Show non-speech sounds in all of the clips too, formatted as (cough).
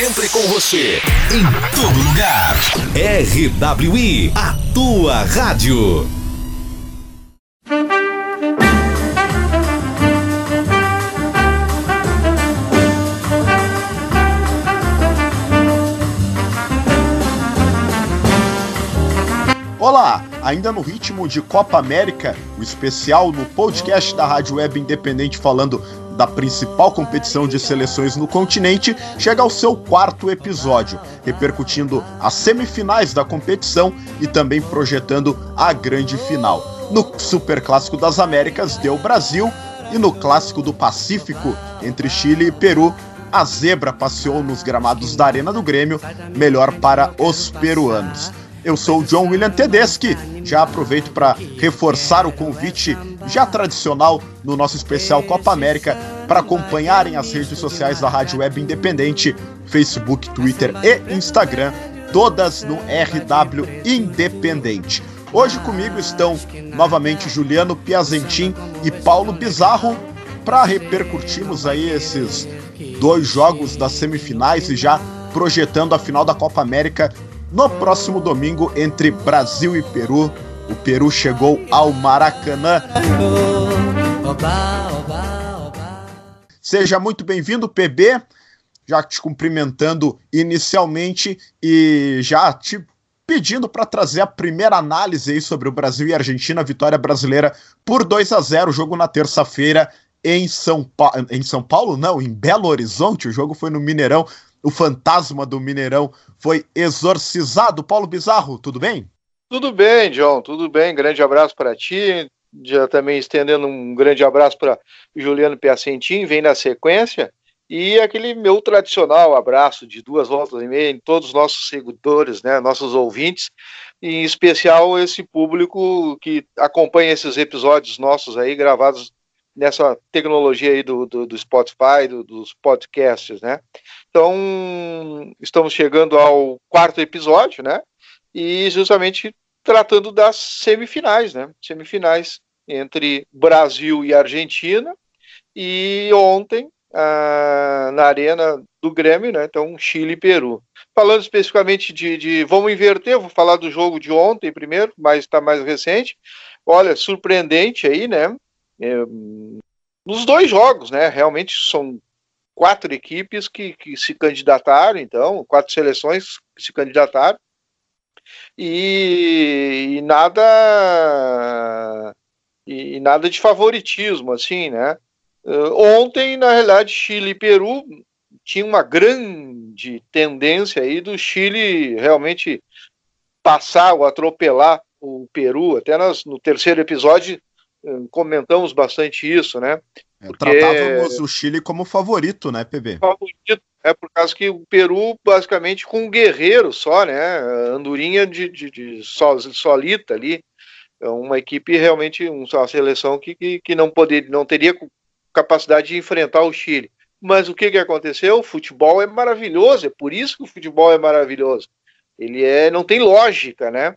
Sempre com você, em todo lugar. RWI, a tua rádio. Olá, ainda no ritmo de Copa América, o especial no podcast da Rádio Web Independente falando da principal competição de seleções no continente, chega ao seu quarto episódio, repercutindo as semifinais da competição e também projetando a grande final. No Super Clássico das Américas deu Brasil e no Clássico do Pacífico entre Chile e Peru a zebra passeou nos gramados da Arena do Grêmio, melhor para os peruanos. Eu sou o John William Tedeschi. Já aproveito para reforçar o convite já tradicional no nosso especial Copa América para acompanharem as redes sociais da Rádio Web Independente, Facebook, Twitter e Instagram, todas no RW Independente. Hoje comigo estão novamente Juliano Piazentin e Paulo Bizarro para repercutirmos aí esses dois jogos das semifinais e já projetando a final da Copa América no próximo domingo entre Brasil e Peru. O Peru chegou ao Maracanã. Seja muito bem-vindo, PB. Já te cumprimentando inicialmente e já te pedindo para trazer a primeira análise aí sobre o Brasil e a Argentina, vitória brasileira por 2 a 0, jogo na terça-feira em São Paulo, em São Paulo não, em Belo Horizonte, o jogo foi no Mineirão o fantasma do Mineirão foi exorcizado. Paulo Bizarro, tudo bem? Tudo bem, John, tudo bem. Grande abraço para ti. Já também estendendo um grande abraço para Juliano Piacentin, vem na sequência. E aquele meu tradicional abraço de duas voltas e meia em todos os nossos seguidores, né, nossos ouvintes, em especial esse público que acompanha esses episódios nossos aí gravados nessa tecnologia aí do, do, do Spotify, do, dos podcasts, né? Então, estamos chegando ao quarto episódio, né? E justamente tratando das semifinais, né? Semifinais entre Brasil e Argentina. E ontem, ah, na arena do Grêmio, né? Então, Chile e Peru. Falando especificamente de, de, Vamos inverter, vou falar do jogo de ontem primeiro, mas está mais recente. Olha, surpreendente aí, né? É, nos dois jogos, né? Realmente são quatro equipes que, que se candidataram, então, quatro seleções que se candidataram, e, e nada e, nada de favoritismo, assim, né? Uh, ontem, na realidade, Chile e Peru tinha uma grande tendência aí do Chile realmente passar ou atropelar o Peru. Até nós, no terceiro episódio, comentamos bastante isso, né? É, Porque... Tratávamos o Chile como favorito, né, PB? Favorito, é por causa que o Peru, basicamente, com um guerreiro só, né? Andorinha de, de, de solita ali. É uma equipe realmente, uma seleção que, que, que não, poder, não teria capacidade de enfrentar o Chile. Mas o que, que aconteceu? O futebol é maravilhoso, é por isso que o futebol é maravilhoso. Ele é, não tem lógica, né?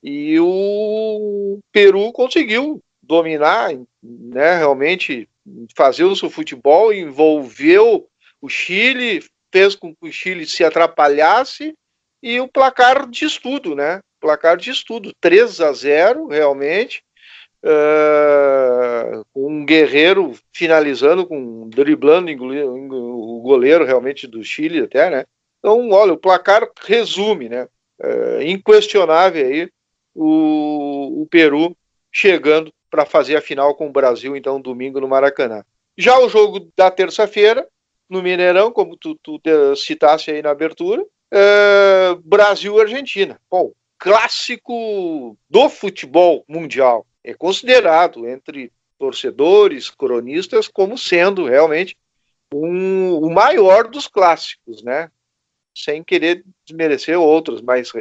E o Peru conseguiu dominar, né, realmente fazer o seu futebol, envolveu o Chile, fez com que o Chile se atrapalhasse e o placar de estudo, né? Placar de estudo, 3 a 0 realmente, uh, um guerreiro finalizando, com driblando o goleiro realmente do Chile até, né? Então, olha, o placar resume, né? Uh, inquestionável aí o, o Peru chegando para fazer a final com o Brasil, então, domingo no Maracanã. Já o jogo da terça-feira, no Mineirão, como tu, tu citasse aí na abertura, é, Brasil-Argentina. Bom, clássico do futebol mundial. É considerado entre torcedores, cronistas, como sendo realmente um, o maior dos clássicos, né? Sem querer desmerecer outros, mas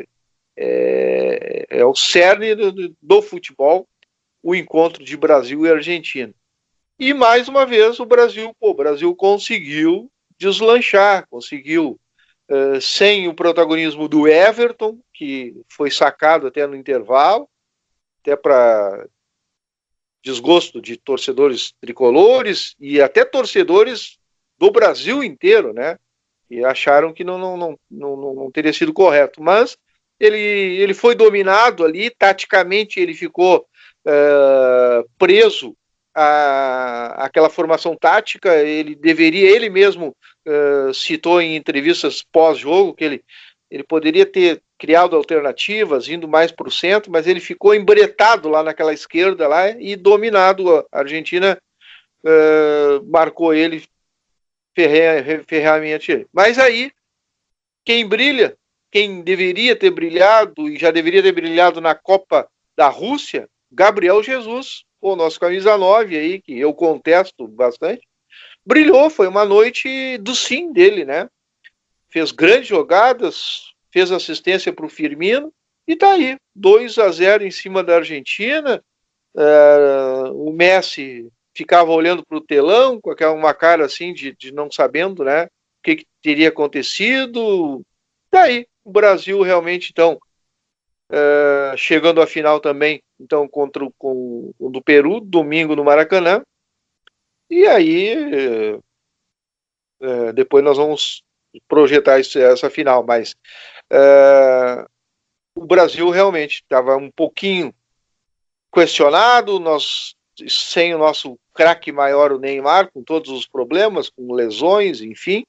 é, é o cerne do, do futebol o encontro de Brasil e Argentina. E mais uma vez o Brasil, pô, o Brasil conseguiu deslanchar, conseguiu, uh, sem o protagonismo do Everton, que foi sacado até no intervalo, até para desgosto de torcedores tricolores e até torcedores do Brasil inteiro, né? e acharam que não, não, não, não, não teria sido correto. Mas ele, ele foi dominado ali, taticamente ele ficou preso à, àquela formação tática, ele deveria, ele mesmo uh, citou em entrevistas pós-jogo que ele, ele poderia ter criado alternativas, indo mais para o centro, mas ele ficou embretado lá naquela esquerda lá e dominado. A Argentina uh, marcou ele ferreamente. Mas aí, quem brilha, quem deveria ter brilhado e já deveria ter brilhado na Copa da Rússia, Gabriel Jesus, o nosso camisa 9 aí, que eu contesto bastante, brilhou, foi uma noite do sim dele, né? Fez grandes jogadas, fez assistência para o Firmino e tá aí, 2 a 0 em cima da Argentina. Uh, o Messi ficava olhando para o telão com aquela uma cara assim de, de não sabendo, né? O que, que teria acontecido. Daí, tá o Brasil realmente, então, uh, chegando à final também, então, contra o, com, o do Peru, domingo no Maracanã. E aí, uh, depois nós vamos projetar isso, essa final, mas uh, o Brasil realmente estava um pouquinho questionado, nós sem o nosso craque maior, o Neymar, com todos os problemas, com lesões, enfim,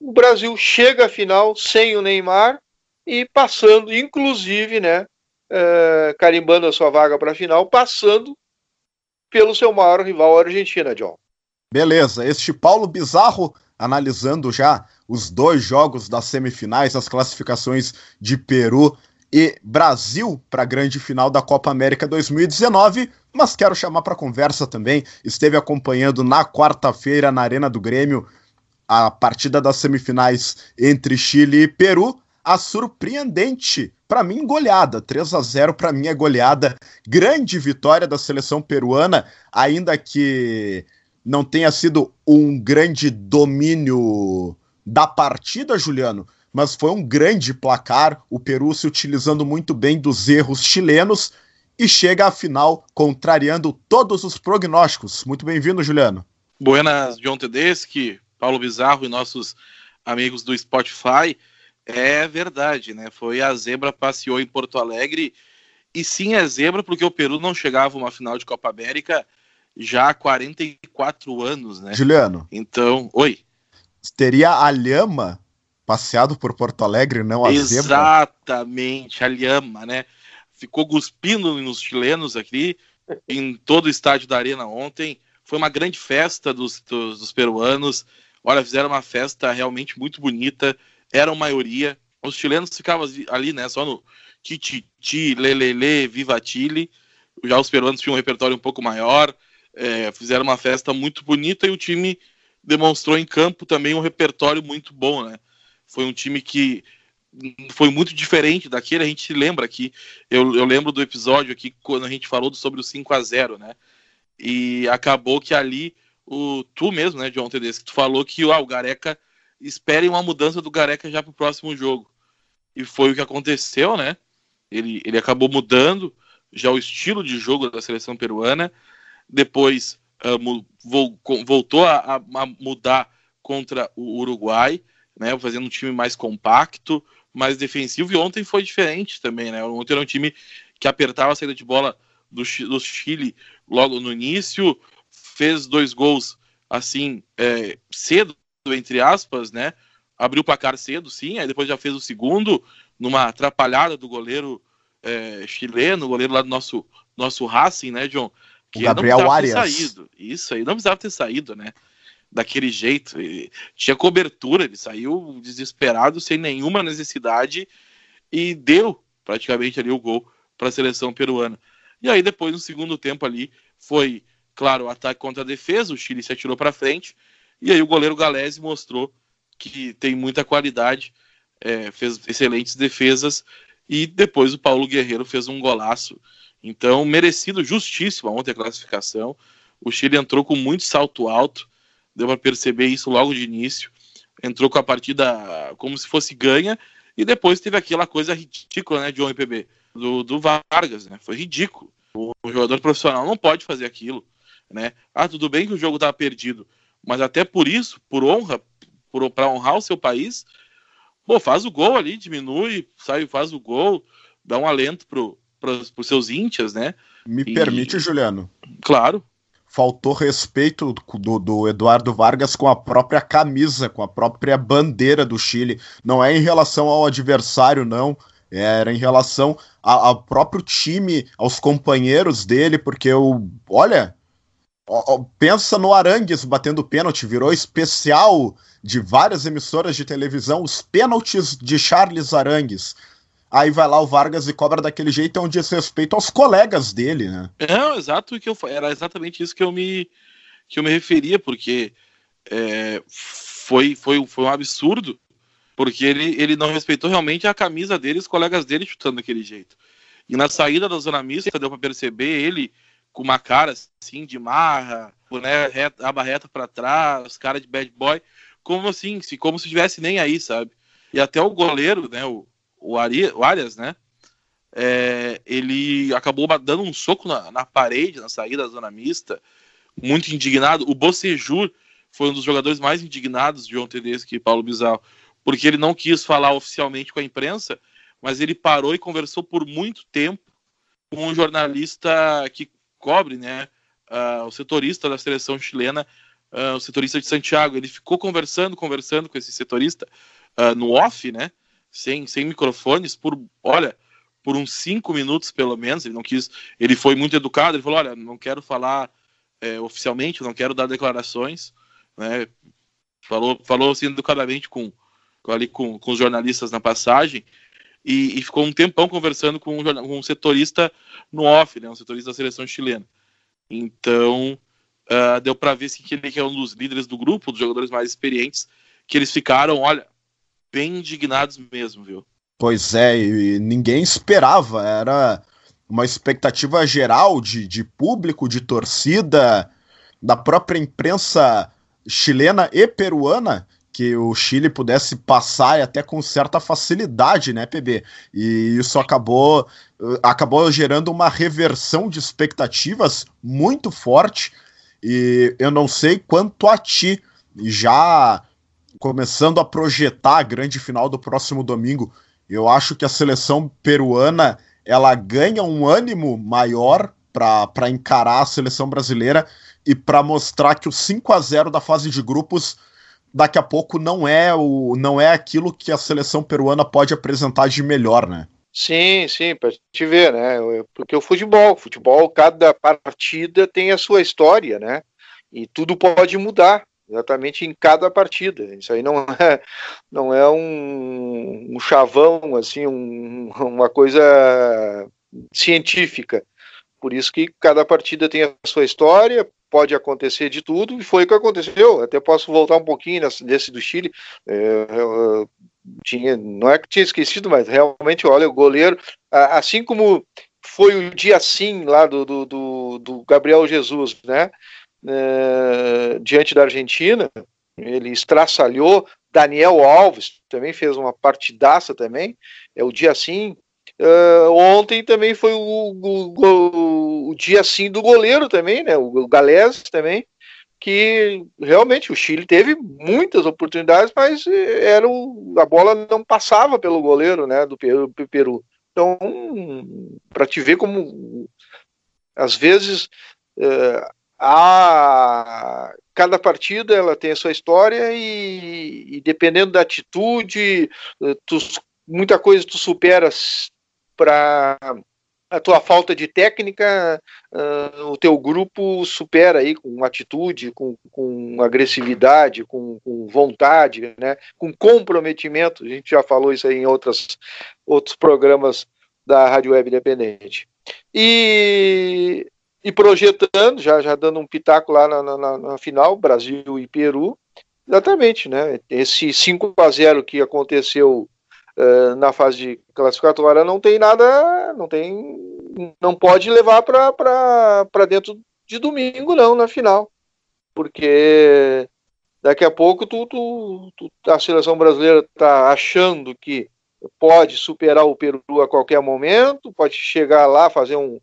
o Brasil chega à final sem o Neymar e passando, inclusive, né, uh, carimbando a sua vaga para a final, passando pelo seu maior rival, a Argentina, John. Beleza, este Paulo Bizarro analisando já os dois jogos das semifinais, as classificações de Peru e Brasil para a grande final da Copa América 2019, mas quero chamar para conversa também. Esteve acompanhando na quarta-feira na Arena do Grêmio a partida das semifinais entre Chile e Peru, a surpreendente, para mim, goleada. 3 a 0 para mim é goleada. Grande vitória da seleção peruana, ainda que não tenha sido um grande domínio da partida, Juliano, mas foi um grande placar. O Peru se utilizando muito bem dos erros chilenos e chega à final contrariando todos os prognósticos. Muito bem-vindo, Juliano. Buenas, John Tedeschi, Paulo Bizarro e nossos amigos do Spotify. É verdade, né? Foi a zebra passeou em Porto Alegre. E sim, é zebra porque o Peru não chegava a uma final de Copa América já há 44 anos, né? Juliano. Então, oi. Teria a Lhama passeado por Porto Alegre, não a Exatamente, zebra? Exatamente, a Lhama, né? Ficou cuspindo nos chilenos aqui, em todo o estádio da Arena ontem. Foi uma grande festa dos, dos, dos peruanos. Olha, fizeram uma festa realmente muito bonita. Eram maioria. Os chilenos ficavam ali, né? Só no Tititi, Lelele, Viva Chile. Já os peruanos tinham um repertório um pouco maior. É, fizeram uma festa muito bonita e o time demonstrou em campo também um repertório muito bom, né? Foi um time que foi muito diferente daquele. A gente se lembra aqui. Eu, eu lembro do episódio aqui quando a gente falou sobre o 5 a 0 né? E acabou que ali o tu mesmo, né, de ontem desse, que tu falou que ah, o Gareca espere uma mudança do Gareca já para o próximo jogo. E foi o que aconteceu, né? Ele, ele acabou mudando já o estilo de jogo da seleção peruana. Depois uh, voltou a, a, mudar contra o Uruguai, né? Fazendo um time mais compacto, mais defensivo. E ontem foi diferente também, né? Ontem era um time que apertava a saída de bola do, do Chile logo no início, fez dois gols assim é, cedo, entre aspas, né? Abriu o placar cedo, sim, aí depois já fez o segundo, numa atrapalhada do goleiro é, chileno, goleiro lá do nosso, nosso Racing, né, John? Que o Gabriel não Arias. ter saído. Isso aí, não precisava ter saído, né? Daquele jeito. Ele tinha cobertura, ele saiu desesperado, sem nenhuma necessidade, e deu praticamente ali o gol para a seleção peruana. E aí, depois, no segundo tempo ali, foi Claro, o ataque contra a defesa, o Chile se atirou para frente, e aí o goleiro Galese mostrou que tem muita qualidade, é, fez excelentes defesas, e depois o Paulo Guerreiro fez um golaço. Então, merecido, justíssimo ontem a classificação. O Chile entrou com muito salto alto, deu para perceber isso logo de início. Entrou com a partida como se fosse ganha, e depois teve aquela coisa ridícula, né, John IPB, do, do Vargas, né? Foi ridículo. O jogador profissional não pode fazer aquilo né? Ah, tudo bem que o jogo estava perdido, mas até por isso, por honra, para honrar o seu país, pô, faz o gol ali, diminui, sai, faz o gol, dá um alento pro, pros, pros seus íntias, né? Me e... permite, Juliano? Claro. Faltou respeito do, do Eduardo Vargas com a própria camisa, com a própria bandeira do Chile. Não é em relação ao adversário, não. Era em relação ao próprio time, aos companheiros dele, porque o. Olha, pensa no Arangues batendo pênalti, virou especial de várias emissoras de televisão, os pênaltis de Charles Arangues. Aí vai lá o Vargas e cobra daquele jeito, é um desrespeito aos colegas dele, né? É, exato, que eu, era exatamente isso que eu me, que eu me referia, porque é, foi, foi, foi um absurdo, porque ele, ele não respeitou realmente a camisa dele os colegas dele chutando daquele jeito. E na saída da zona mista, deu para perceber ele com uma cara assim de marra, né, reta, aba reta para trás, cara de bad boy, como assim, se, como se estivesse nem aí, sabe? E até o goleiro, né, o, o, Ari, o Arias, né, é, ele acabou dando um soco na, na, parede, na saída da zona mista, muito indignado. O Bocejur foi um dos jogadores mais indignados de ontem desse que Paulo Bizarro, porque ele não quis falar oficialmente com a imprensa, mas ele parou e conversou por muito tempo com um jornalista que cobre, né, uh, o setorista da seleção chilena, uh, o setorista de Santiago. Ele ficou conversando, conversando com esse setorista uh, no off, né, sem, sem microfones, por, olha, por uns cinco minutos pelo menos. Ele não quis, ele foi muito educado. Ele falou, olha, não quero falar é, oficialmente, não quero dar declarações, né. Falou, falou assim educadamente com, ali com, com os jornalistas na passagem e, e, ficou um tempão conversando com um, com um setorista no off, né, um setorista da seleção chilena. Então, uh, deu para ver assim, que ele é um dos líderes do grupo, dos jogadores mais experientes, que eles ficaram, olha, bem indignados mesmo, viu? Pois é, e ninguém esperava, era uma expectativa geral de, de público, de torcida, da própria imprensa chilena e peruana, que o Chile pudesse passar e até com certa facilidade, né, PB? E isso acabou, acabou gerando uma reversão de expectativas muito forte. E eu não sei quanto a ti, já começando a projetar a grande final do próximo domingo, eu acho que a seleção peruana ela ganha um ânimo maior para encarar a seleção brasileira e para mostrar que o 5 a 0 da fase de grupos daqui a pouco não é o não é aquilo que a seleção peruana pode apresentar de melhor, né? Sim, sim, para te ver, né? Porque o futebol, futebol, cada partida tem a sua história, né? E tudo pode mudar exatamente em cada partida. Isso aí não (laughs) é, não é um, um chavão, assim, um, uma coisa científica. Por isso que cada partida tem a sua história, pode acontecer de tudo, e foi o que aconteceu. Até posso voltar um pouquinho nesse, desse do Chile. É, eu, tinha, não é que tinha esquecido, mas realmente, olha, o goleiro, assim como foi o dia sim lá do, do, do, do Gabriel Jesus, né? É, diante da Argentina, ele estraçalhou. Daniel Alves também fez uma partidaça também. É o dia sim Uh, ontem também foi o, o, o, dia assim do goleiro também, né? O, o Galés também, que realmente o Chile teve muitas oportunidades, mas era o, a bola não passava pelo goleiro, né? Do Peru. Então, para te ver como às vezes uh, a cada partida ela tem a sua história e, e dependendo da atitude, tu, muita coisa tu superas para a tua falta de técnica, uh, o teu grupo supera aí com atitude, com, com agressividade, com, com, vontade, né, com comprometimento. A gente já falou isso aí em outras, outros programas da Rádio Web Independente. E, e projetando, já, já dando um pitaco lá na, na, na final, Brasil e Peru, exatamente, né? Esse 5 a 0 que aconteceu uh, na fase de classificatória não tem nada, não tem, não pode levar para dentro de domingo não na final, porque daqui a pouco tu, tu, tu a seleção brasileira está achando que pode superar o Peru a qualquer momento, pode chegar lá fazer um,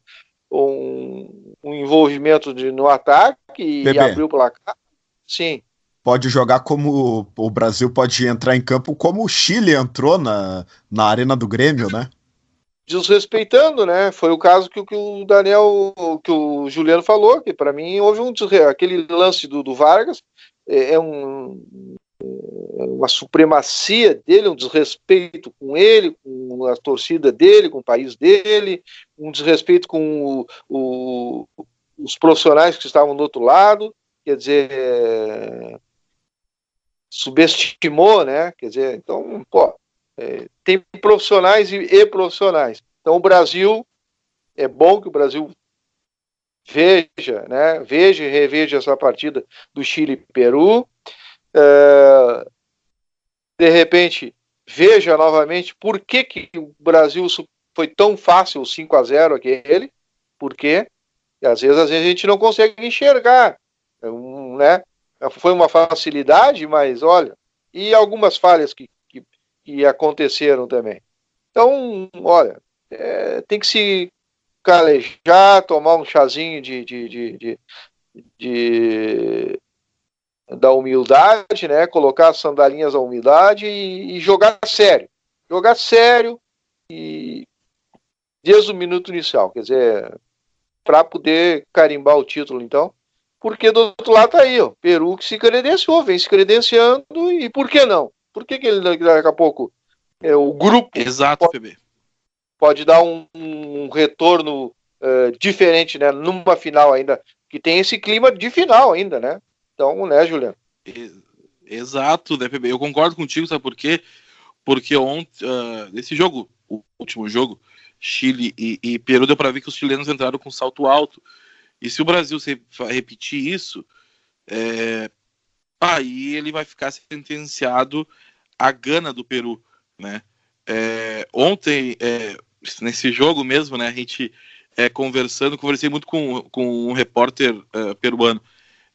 um, um envolvimento de, no ataque e Bebê. abrir o placar. Sim. Pode jogar como o Brasil pode entrar em campo como o Chile entrou na, na arena do Grêmio, né? Desrespeitando, né? Foi o caso que, que o Daniel, que o Juliano falou, que para mim houve um aquele lance do, do Vargas é, é um, é uma supremacia dele, um desrespeito com ele, com a torcida dele, com o país dele, um desrespeito com o, o, os profissionais que estavam do outro lado, quer dizer, é, subestimou, né? Quer dizer, então, pô, é, tem profissionais e, e, profissionais. Então, o Brasil é bom que o Brasil veja, né? Veja e reveja essa partida do Chile e Peru. É, de repente, veja novamente por que, que o Brasil foi tão fácil 5 a 0 aquele, por quê? E às vezes, às vezes a gente não consegue enxergar, né? Foi uma facilidade, mas olha, e algumas falhas que, que, que aconteceram também. Então, olha, é, tem que se calejar, tomar um chazinho de, de, de, de, de da humildade, né? Colocar as sandalinhas da humildade e, e, jogar sério. Jogar sério e desde o minuto inicial, quer dizer, para poder carimbar o título, então. Porque do outro lado tá aí, ó, Peru que se credenciou, vem se credenciando, e por que não? Por que, que ele daqui a pouco é, o grupo Exato, pode, PB. pode dar um, um retorno uh, diferente, né? Numa final ainda, que tem esse clima de final ainda, né? Então, né, Juliano? Exato, né, PB? Eu concordo contigo, sabe por quê? Porque ontem, uh, nesse jogo, o último jogo, Chile e, e Peru, deu para ver que os chilenos entraram com salto alto. E se o Brasil repetir isso, é, aí ele vai ficar sentenciado à gana do Peru, né? É, ontem, é, nesse jogo mesmo, né, a gente é, conversando, conversei muito com, com um repórter uh, peruano,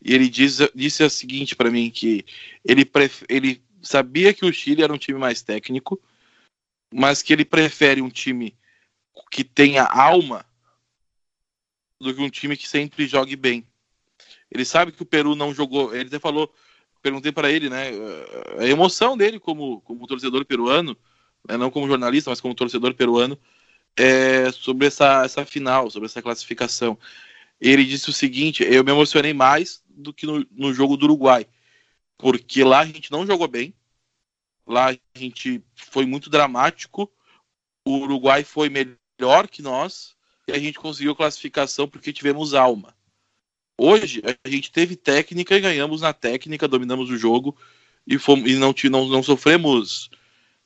e ele diz, disse o seguinte para mim, que ele, ele sabia que o Chile era um time mais técnico, mas que ele prefere um time que tenha alma do que um time que sempre jogue bem. Ele sabe que o Peru não jogou. Ele até falou, perguntei para ele, né, a emoção dele como, como torcedor peruano, né, não como jornalista, mas como torcedor peruano, é, sobre essa, essa final, sobre essa classificação. Ele disse o seguinte: eu me emocionei mais do que no, no jogo do Uruguai, porque lá a gente não jogou bem, lá a gente foi muito dramático, o Uruguai foi melhor melhor que nós e a gente conseguiu classificação porque tivemos alma. Hoje a gente teve técnica e ganhamos na técnica, dominamos o jogo e, fomos, e não, não, não sofremos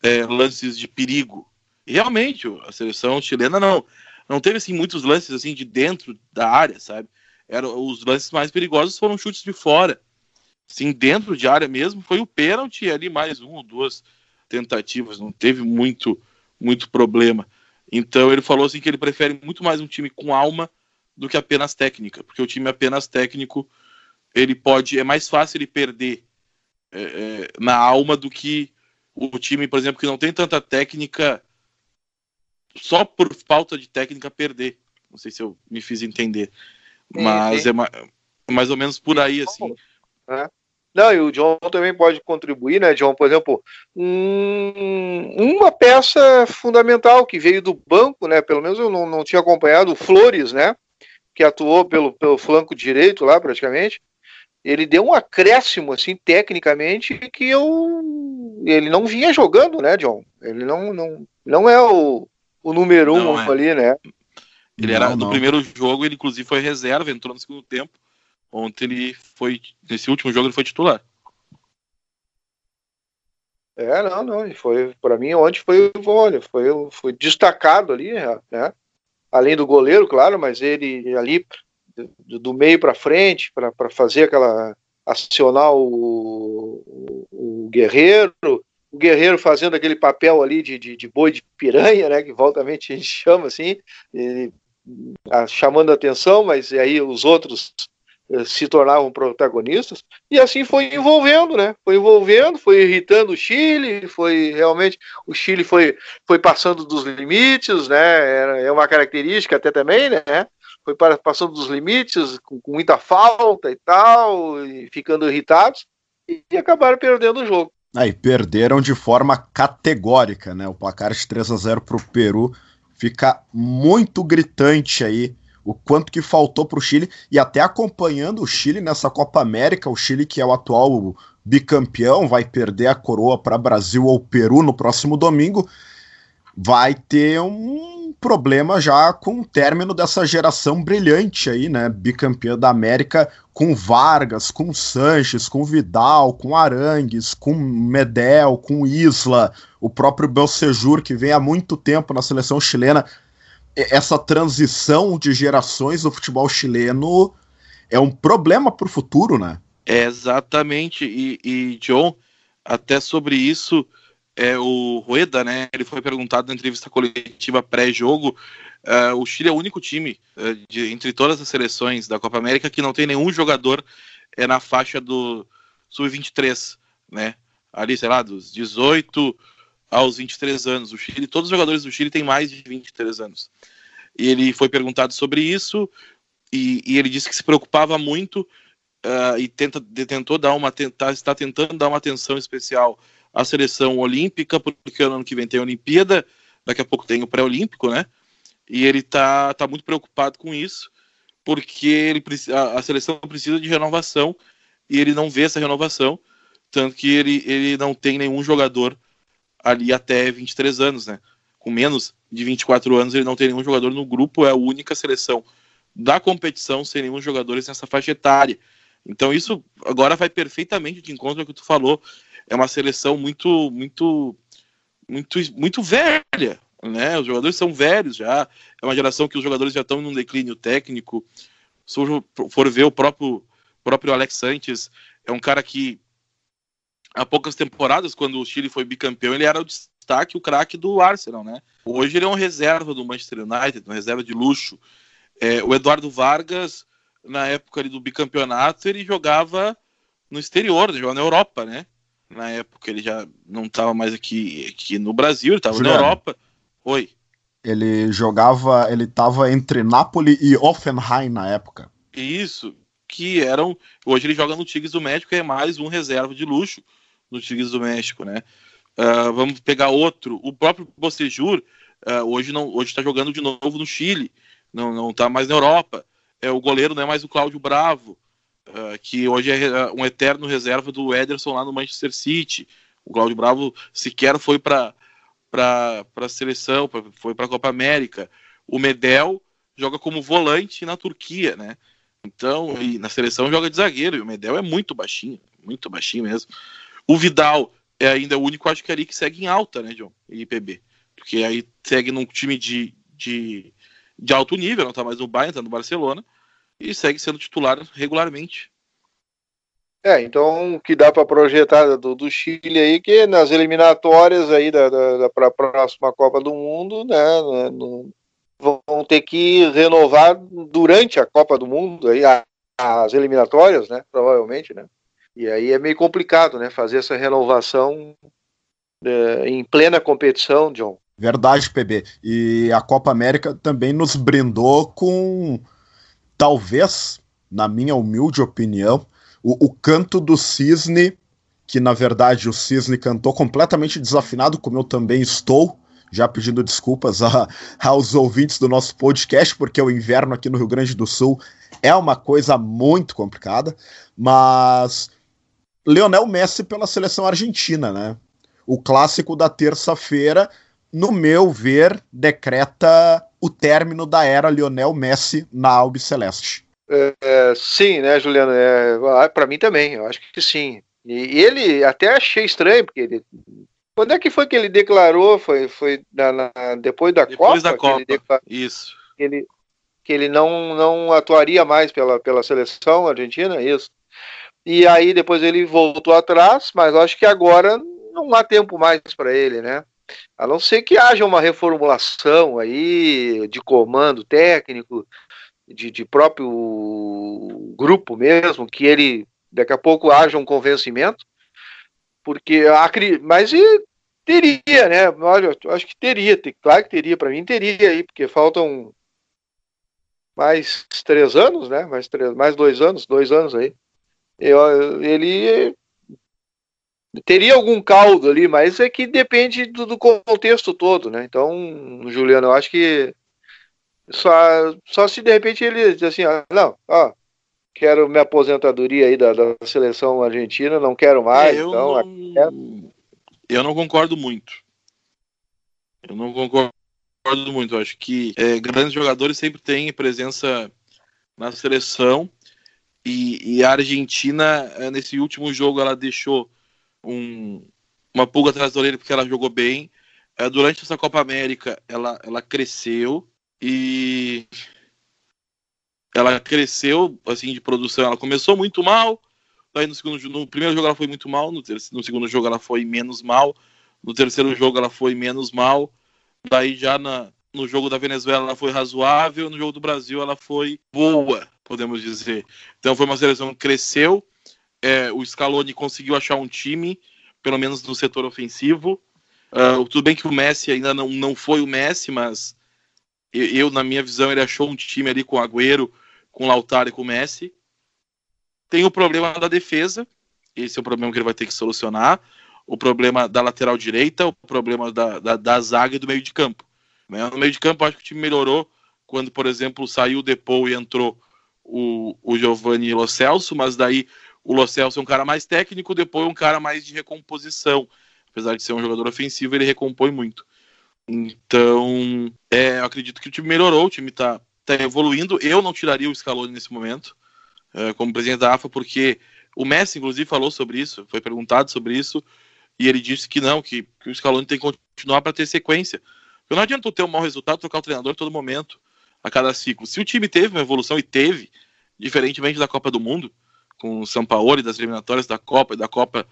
é, lances de perigo. E realmente a seleção chilena não não teve assim muitos lances assim de dentro da área, sabe? Era, os lances mais perigosos foram chutes de fora. Sim, dentro de área mesmo foi o pênalti ali mais um ou duas tentativas, não teve muito muito problema. Então ele falou assim que ele prefere muito mais um time com alma do que apenas técnica, porque o time apenas técnico ele pode é mais fácil ele perder é, é, na alma do que o time, por exemplo, que não tem tanta técnica só por falta de técnica perder. Não sei se eu me fiz entender, mas. É, é mais ou menos por aí assim. É. Não, e o John também pode contribuir, né, John? Por exemplo, um, uma peça fundamental que veio do banco, né? Pelo menos eu não, não tinha acompanhado, o Flores, né? Que atuou pelo, pelo flanco direito lá, praticamente. Ele deu um acréscimo, assim, tecnicamente, que eu. Ele não vinha jogando, né, John? Ele não, não, não é o, o número não, um é. ali, né? Ele era não, no primeiro jogo, ele inclusive foi reserva, entrou no segundo tempo Ontem ele foi. Nesse último jogo ele foi titular. É, não, não. Foi, para mim, ontem foi, olha, foi, foi destacado ali, né? Além do goleiro, claro, mas ele ali do, do meio para frente, para fazer aquela. acionar o, o, o, Guerreiro, o Guerreiro fazendo aquele papel ali de, de, de boi de piranha, né? Que voltamente a gente (laughs) chama assim, e, a, chamando atenção, mas aí os outros se tornavam protagonistas, e assim foi envolvendo, né? Foi envolvendo, foi irritando o Chile, foi realmente o Chile foi, foi passando dos limites, né? É uma característica até também, né? Foi passando dos limites, com, com muita falta e tal, e ficando irritados. e acabaram perdendo o jogo. Aí, perderam de forma categórica, né? O placar de 3 a 0 para o Peru fica muito gritante aí o quanto que faltou para o Chile e até acompanhando o Chile nessa Copa América, o Chile que é o atual bicampeão, vai perder a coroa para Brasil ou Peru no próximo domingo, vai ter um problema já com o término dessa geração brilhante aí, né? Bicampeã da América, com Vargas, com Sanches, com Vidal, com Arangues, com Medel, com Isla, o próprio Belcejur, que vem há muito tempo na seleção chilena. Essa transição de gerações do futebol chileno é um problema para o futuro, né? É exatamente. E, e, John, até sobre isso, é, o Rueda, né? Ele foi perguntado na entrevista coletiva pré-jogo. Uh, o Chile é o único time uh, de, entre todas as seleções da Copa América que não tem nenhum jogador é, na faixa do sub-23, né? Ali, sei lá, dos 18 aos 23 anos. O Chile, todos os jogadores do Chile têm mais de 23 anos. E ele foi perguntado sobre isso e, e ele disse que se preocupava muito uh, e tenta, tentou dar uma tentar, está tentando dar uma atenção especial à seleção olímpica, porque ano que vem tem a Olimpíada, daqui a pouco tem o pré-olímpico, né? E ele está tá muito preocupado com isso, porque ele, a, a seleção precisa de renovação e ele não vê essa renovação, tanto que ele, ele não tem nenhum jogador ali até 23 anos, né? Com menos de 24 anos, ele não tem nenhum jogador no grupo, é a única seleção da competição sem nenhum jogadores nessa faixa etária. Então isso agora vai perfeitamente de encontro ao que tu falou. É uma seleção muito, muito, muito, muito velha, né? Os jogadores são velhos já. É uma geração que os jogadores já estão num declínio técnico. Se for ver o próprio, próprio Alex Sanches, é um cara que há poucas temporadas, quando o Chile foi bicampeão, ele era o destaque, o craque do Arsenal, né? Hoje ele é um reserva do Manchester United, uma reserva de luxo. É, o Eduardo Vargas, na época do bicampeonato, ele jogava no exterior, jogava na Europa, né? Na época ele já não estava mais aqui, aqui no Brasil, ele estava na Europa. Oi. Ele jogava, ele estava entre Napoli e Offenheim na época. Isso, que eram. Hoje ele joga no Tigres do México e é mais um reserva de luxo no Tigres do México, né? Uh, vamos pegar outro. O próprio Bocejur uh, hoje não hoje está jogando de novo no Chile, não não está mais na Europa. É o goleiro não é mais o Cláudio Bravo, uh, que hoje é um eterno reserva do Ederson lá no Manchester City. O Cláudio Bravo sequer foi para para a seleção, pra, foi para a Copa América. O Medel joga como volante na Turquia, né? Então, na seleção joga de zagueiro, e o Medel é muito baixinho, muito baixinho mesmo. O Vidal é ainda o único, acho que ali que segue em alta, né, John? IPB. Porque aí segue num time de, de, de alto nível, não tá mais no Bayern, tá no Barcelona, e segue sendo titular regularmente. É, então o que dá para projetar do, do, Chile aí, que nas eliminatórias aí da, da, da para a próxima Copa do Mundo, né, né no, vão ter que renovar durante a Copa do Mundo aí, as eliminatórias, né, provavelmente, né. E aí é meio complicado, né? Fazer essa renovação é, em plena competição, John. Verdade, PB. E a Copa América também nos brindou com, talvez, na minha humilde opinião, o, o canto do cisne, que na verdade o cisne cantou completamente desafinado, como eu também estou já pedindo desculpas a, aos ouvintes do nosso podcast, porque o inverno aqui no Rio Grande do Sul é uma coisa muito complicada, mas Leonel Messi pela seleção argentina, né? O clássico da terça-feira, no meu ver, decreta o término da era Lionel Messi na Albi Celeste. É, é, sim, né, Juliano? É, ah, para mim também, eu acho que sim. E ele até achei estranho, porque ele. Quando é que foi que ele declarou? Foi, foi na, na, depois da depois Copa? Da Copa. Declarou, Isso. Que ele, que ele não, não atuaria mais pela, pela seleção argentina, isso. E aí depois ele voltou atrás, mas acho que agora não há tempo mais para ele, né? A não ser que haja uma reformulação aí de comando técnico, de, de próprio grupo mesmo, que ele daqui a pouco haja um convencimento, porque mas e teria, né? Olha, acho que teria, claro que teria, para mim teria aí, porque faltam mais três anos, né? Mais três, mais dois anos, dois anos aí eu, ele teria algum caldo ali, mas é que depende do, do contexto todo, né? Então, Juliano, eu acho que só, só se de repente ele diz assim, ó, não, ó, quero minha aposentadoria aí da, da seleção argentina, não quero mais. É, eu, então, não, eu não concordo muito. Eu não concordo muito. Eu acho que é, grandes jogadores sempre têm presença na seleção. E, e, a Argentina, é, nesse último jogo, ela deixou um, uma pulga atrás da orelha porque ela jogou bem. É, durante essa Copa América, ela, ela cresceu e ela cresceu assim de produção. Ela começou muito mal, daí no segundo no primeiro jogo ela foi muito mal, no, terceiro, no segundo jogo ela foi menos mal, no terceiro jogo ela foi menos mal, daí já na, no jogo da Venezuela ela foi razoável, no jogo do Brasil ela foi boa, podemos dizer. Então foi uma seleção que cresceu, é, o Scaloni conseguiu achar um time, pelo menos no setor ofensivo. Uh, tudo bem que o Messi ainda não, não foi o Messi, mas eu, na minha visão, ele achou um time ali com Agüero, com Lautaro e com Messi. Tem o problema da defesa, esse é o problema que ele vai ter que solucionar. O problema da lateral direita, o problema da, da, da zaga e do meio de campo. Né? No meio de campo, acho que o time melhorou quando, por exemplo, saiu o Depou e entrou o, o Giovanni Lo Celso, mas daí o Lo Celso é um cara mais técnico, o Depou é um cara mais de recomposição. Apesar de ser um jogador ofensivo, ele recompõe muito. Então, é, eu acredito que o time melhorou, o time está tá evoluindo. Eu não tiraria o Scaloni nesse momento, é, como presidente da AFA, porque o Messi, inclusive, falou sobre isso, foi perguntado sobre isso, e ele disse que não, que, que o Scaloni tem que continuar para ter sequência. Porque não adianta ter um mau resultado, trocar o treinador todo momento, a cada ciclo. Se o time teve uma evolução, e teve, diferentemente da Copa do Mundo, com o e das eliminatórias da Copa e da Copa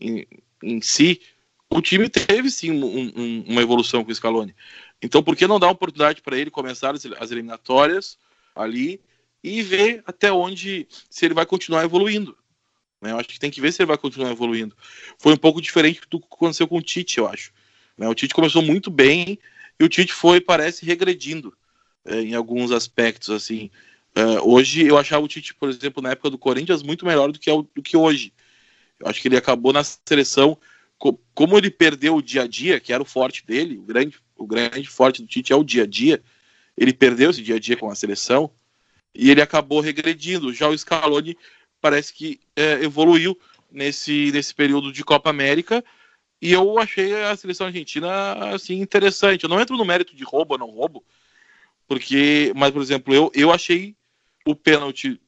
em, em si, o time teve sim um, um, uma evolução com o Scaloni. Então, por que não dar oportunidade para ele começar as, as, eliminatórias ali e ver até onde, se ele vai continuar evoluindo? Né? Eu acho que tem que ver se ele vai continuar evoluindo. Foi um pouco diferente do que aconteceu com o Tite, eu acho. Né? O Tite começou muito bem e o Tite foi, parece, regredindo é, em alguns aspectos. assim. É, hoje, eu achava o Tite, por exemplo, na época do Corinthians, muito melhor do que, do que hoje. Eu acho que ele acabou na seleção como ele perdeu o dia a dia, que era o forte dele, o grande, o grande forte do Tite é o dia a dia, ele perdeu esse dia a dia com a seleção e ele acabou regredindo. Já o Scaloni parece que é, evoluiu nesse, nesse período de Copa América e eu achei a seleção argentina assim interessante. Eu não entro no mérito de roubo ou não roubo, porque, mas por exemplo, eu, eu achei o pênalti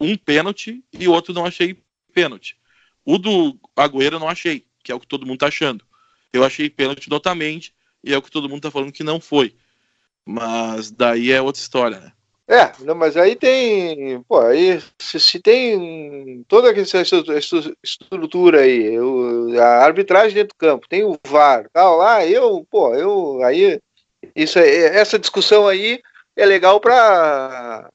um pênalti e outro não achei pênalti. O do Agüero eu não achei que é o que todo mundo tá achando. Eu achei pênalti notamente, e é o que todo mundo tá falando que não foi. Mas daí é outra história, né? É, não, mas aí tem, pô, aí se, se tem toda essa estrutura aí, a arbitragem dentro do campo, tem o VAR, tal lá, eu, pô, eu aí isso essa discussão aí é legal para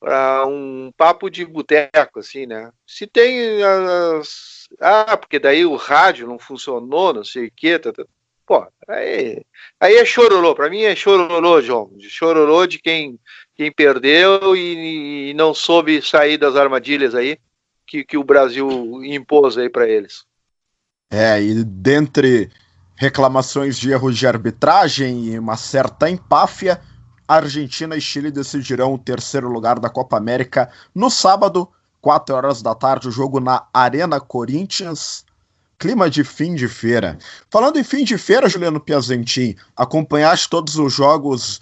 para um papo de boteco assim, né? Se tem as ah, porque daí o rádio não funcionou, não sei o quê. Tá, tá. Pô, aí, aí é chororô. Para mim é chororô, João. Chororô de quem, quem perdeu e, e não soube sair das armadilhas aí que, que o Brasil impôs aí para eles. É, e dentre reclamações de erros de arbitragem e uma certa empáfia, Argentina e Chile decidirão o terceiro lugar da Copa América no sábado, 4 horas da tarde, o jogo na Arena Corinthians. Clima de fim de feira. Falando em fim de feira, Juliano Piazentin, acompanhaste todos os jogos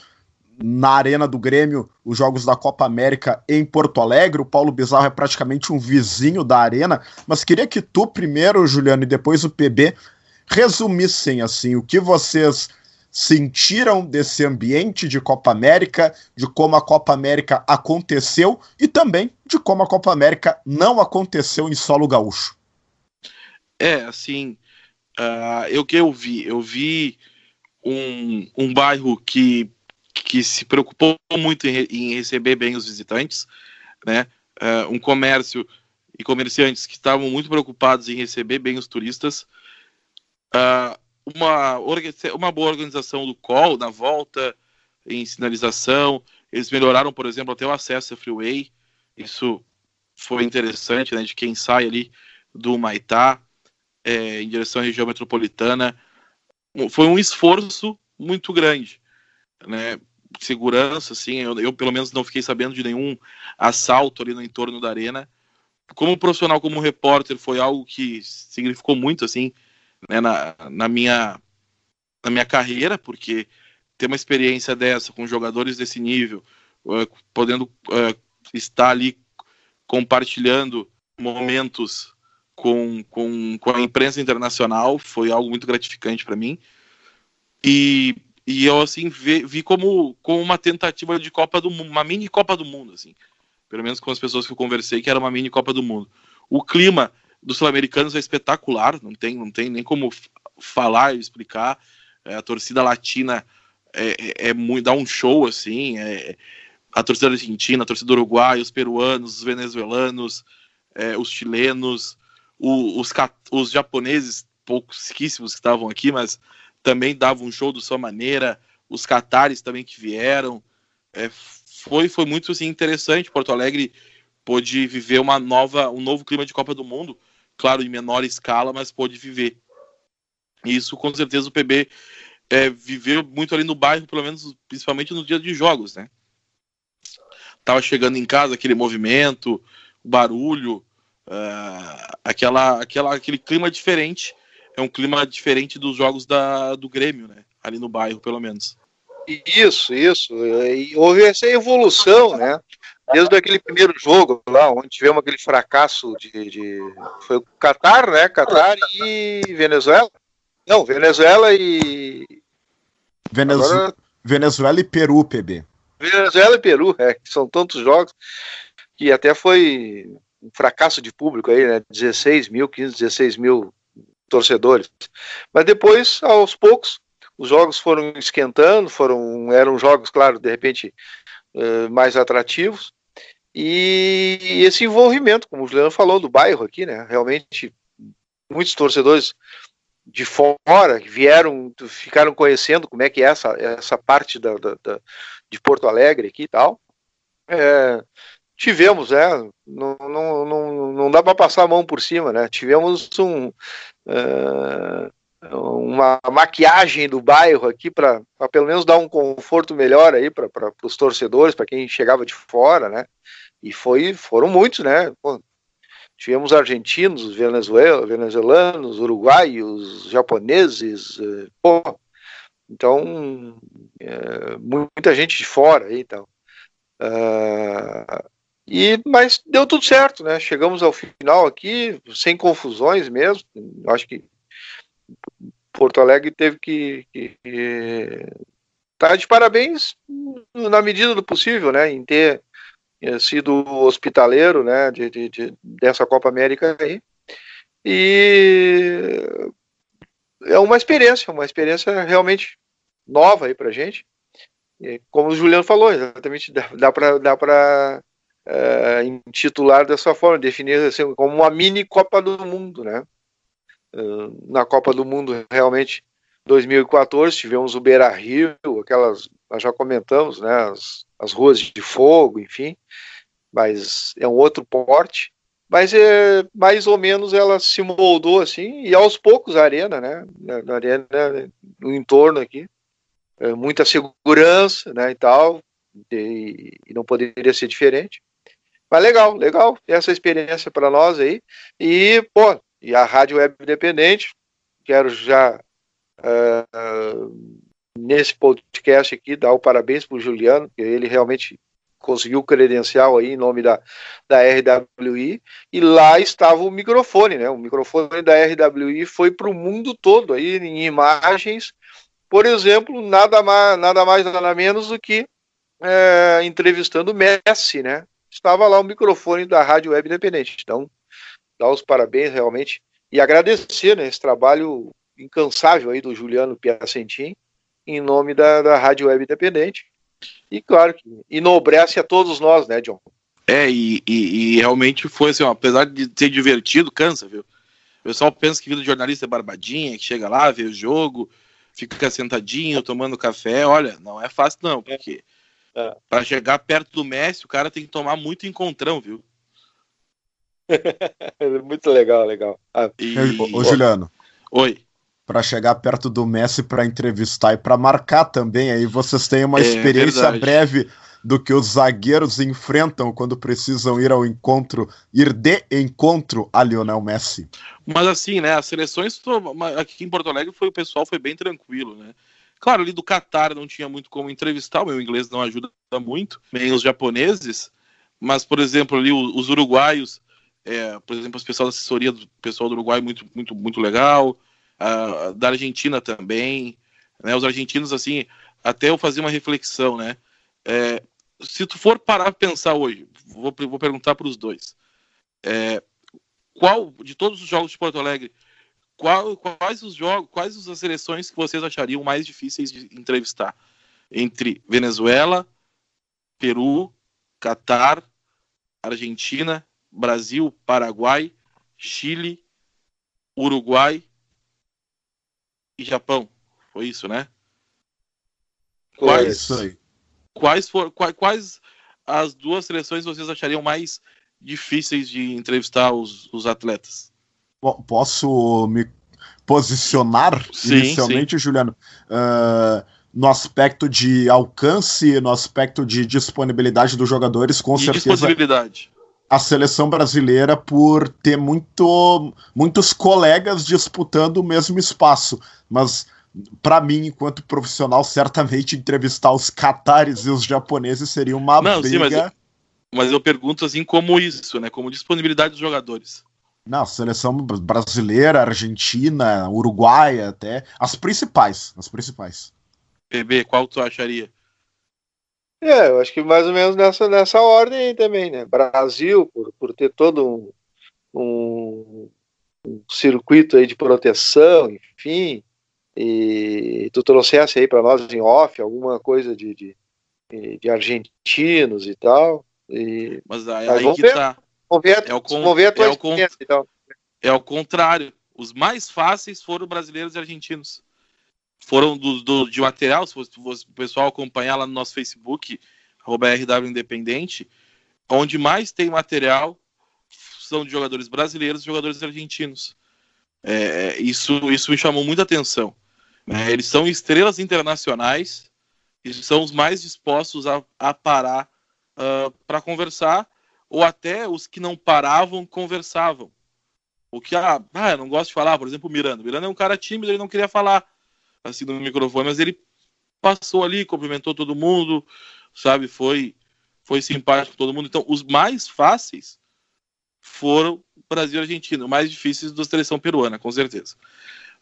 na Arena do Grêmio, os jogos da Copa América em Porto Alegre. O Paulo Bizarro é praticamente um vizinho da Arena, mas queria que tu primeiro, Juliano, e depois o PB resumissem assim o que vocês sentiram desse ambiente de Copa América, de como a Copa América aconteceu e também de como a Copa América não aconteceu em solo gaúcho. É, assim, uh, eu que eu vi, eu vi um, um bairro que, que se preocupou muito em, em receber bem os visitantes, né? Uh, um comércio e comerciantes que estavam muito preocupados em receber bem os turistas. Uh, uma, uma boa organização do call na volta, em sinalização. Eles melhoraram, por exemplo, até o acesso a freeway. Isso foi interessante, né? De quem sai ali do Maitá. é, em direção à região metropolitana. Foi um esforço muito grande, né? Segurança, assim, eu, eu pelo menos não fiquei sabendo de nenhum assalto ali no entorno da arena. Como profissional, como repórter, foi algo que significou muito, assim, né, na, na minha na minha carreira, porque ter uma experiência dessa com jogadores desse nível, uh, podendo uh, estar ali compartilhando momentos com, com, com a imprensa internacional, foi algo muito gratificante para mim. E, e eu assim vi, vi, como, como uma tentativa de Copa do Mundo, uma mini Copa do Mundo, assim. Pelo menos com as pessoas que eu conversei, que era uma mini Copa do Mundo. O clima dos sul-americanos é espetacular, não tem, não tem nem como falar e explicar. É, a torcida latina é, é, é, muito, dá um show assim. É, a torcida argentina, a torcida uruguaia, os peruanos, os venezuelanos, é, os chilenos, o, os, os japoneses, pouquíssimos que estavam aqui, mas também davam um show de sua maneira. Os catares também que vieram. É, foi, foi muito assim, interessante. Porto Alegre pôde viver uma nova, um novo clima de Copa do Mundo, claro, em menor escala, mas pôde viver. Isso com certeza o PB é, viveu muito ali no bairro, pelo menos principalmente no dia de jogos, né? Tava chegando em casa aquele movimento, o barulho, uh, aquela, aquela, aquele clima diferente. É um clima diferente dos jogos da, do Grêmio, né? Ali no bairro, pelo menos. Isso, isso. E houve essa evolução, né? Desde aquele primeiro jogo lá, onde tivemos aquele fracasso de. de... Foi o Catar, né? Catar e Venezuela. Não, Venezuela e. Venezu... Agora... Venezuela e Peru, PB. Venezuela e Peru, é, são tantos jogos que até foi um fracasso de público aí, né? 16 mil, 15, 16 mil torcedores. Mas depois, aos poucos, os jogos foram esquentando, foram eram jogos, claro, de repente uh, mais atrativos. E esse envolvimento, como o Juliano falou, do bairro aqui, né? Realmente muitos torcedores de fora vieram, ficaram conhecendo como é que é essa, essa parte da, da, da de Porto Alegre aqui e tal. É, tivemos, é, não, não, não, não dá para passar a mão por cima, né? Tivemos um, é, uma maquiagem do bairro aqui para pelo menos dar um conforto melhor aí para os torcedores, para quem chegava de fora, né? E foi, foram muitos, né? Pô, tivemos argentinos, venezuela, venezuelanos, uruguaios, japoneses, eh, pô, então é, muita gente de fora aí, então. Uh, e mas deu tudo certo, né? Chegamos ao final aqui sem confusões mesmo. Acho que Porto Alegre teve que, que tá de parabéns na medida do possível, né? Em ter é, sido hospitaleiro, né, de, de, de, dessa Copa América aí. E é uma experiência, uma experiência realmente nova aí pra gente. E, como o Juliano falou, exatamente, dá, dá para é, intitular dessa forma, definir assim, como uma mini Copa do Mundo, né? Na Copa do Mundo, realmente, 2014, tivemos o Beira Rio, aquelas, nós já comentamos, né? As, as ruas de fogo, enfim, mas é um outro porte. Mas é mais ou menos ela se moldou assim, e aos poucos a arena, né? Na arena, no entorno aqui, é muita segurança, né? E tal, e, e não poderia ser diferente. Mas legal, legal essa experiência para nós aí. E, pô, e a Rádio Web Independente, quero já uh, nesse podcast aqui, dar o parabéns para o Juliano, que ele realmente conseguiu credencial aí em nome da, da RWI, e lá estava o microfone, né? O microfone da RWI foi para o mundo todo aí, em imagens, por exemplo, nada mais, nada mais nada menos do que é, entrevistando Messi, né? Estava lá o microfone da Rádio Web Independente. Então, dar os parabéns realmente e agradecer né, esse trabalho incansável aí do Juliano Piacentin, em nome da, da Rádio Web Independente. E claro que enobrece a todos nós, né, John? É, e, e, e realmente foi assim, ó, apesar de ser divertido, cansa, viu? O pessoal pensa que vida de jornalista é barbadinha, que chega lá, vê o jogo, fica sentadinho, tomando café. Olha, não é fácil não, porque é. para chegar perto do Messi, o cara tem que tomar muito encontrão, viu? (laughs) Muito legal, legal. Ah, e... ô, ô, Juliano. Oi. Para chegar perto do Messi para entrevistar e para marcar também, aí vocês têm uma é, experiência verdade. breve do que os zagueiros enfrentam quando precisam ir ao encontro, ir de encontro a Lionel Messi. Mas assim, né, as seleções aqui em Porto Alegre foi o pessoal foi bem tranquilo, né? Claro, ali do Catar não tinha muito como entrevistar, o meu inglês não ajuda muito, nem os japoneses, mas por exemplo, ali os, uruguaios, é, por exemplo, os pessoal da assessoria do pessoal do Uruguai muito muito muito legal, uh, da Argentina também, né? Os argentinos assim, até eu fazia uma reflexão, né? É, se tu for parar para pensar hoje, vou, vou perguntar para os dois. É, qual de todos os jogos de Porto Alegre, qual, quais os jogos, quais as seleções que vocês achariam mais difíceis de entrevistar? Entre Venezuela, Peru, Catar, Argentina, Brasil, Paraguai, Chile, Uruguai e Japão. Foi isso, né? Quais, aí quais, for, quais, quais as duas seleções vocês achariam mais difíceis de entrevistar os, os atletas? Posso me posicionar sim, inicialmente, sim. Juliano? Uh, no aspecto de alcance, no aspecto de disponibilidade dos jogadores, com e certeza. Disponibilidade. A seleção brasileira, por ter muito, muitos colegas disputando o mesmo espaço. Mas para mim, enquanto profissional, certamente entrevistar os catares e os japoneses seria uma Não, briga. Sim, mas, eu, mas eu pergunto assim, como isso, né? Como disponibilidade dos jogadores. Não, seleção brasileira, argentina, uruguaia até. As principais. As principais. PB, qual tu acharia? É, eu acho que mais ou menos nessa, nessa ordem aí também, né? Brasil, por, por ter todo um, um, um circuito aí de proteção, enfim e tu trouxesse aí para nós em off alguma coisa de, de, de argentinos e tal. E, mas aí, aí que ver, tá. Vamos ver, é o, con... é o con... então. É o contrário. Os mais fáceis foram brasileiros e argentinos. Foram do, do de material, se o pessoal acompanhar lá no nosso Facebook, RW Independente, onde mais tem material são de jogadores brasileiros e jogadores argentinos. É, isso, isso me chamou muita atenção. Né? Eles são estrelas internacionais e são os mais dispostos a, a parar uh, ah, para conversar, ou até os que não paravam conversavam. O que, ah, ah, não gosto de falar, por exemplo, o Miranda. O Miranda é um cara tímido, ele não queria falar assim no microfone, mas ele passou ali, cumprimentou todo mundo, sabe? Foi, foi simpático todo mundo. Então, os mais fáceis foram Brasil e Argentina, os mais difíceis da seleção peruana, com certeza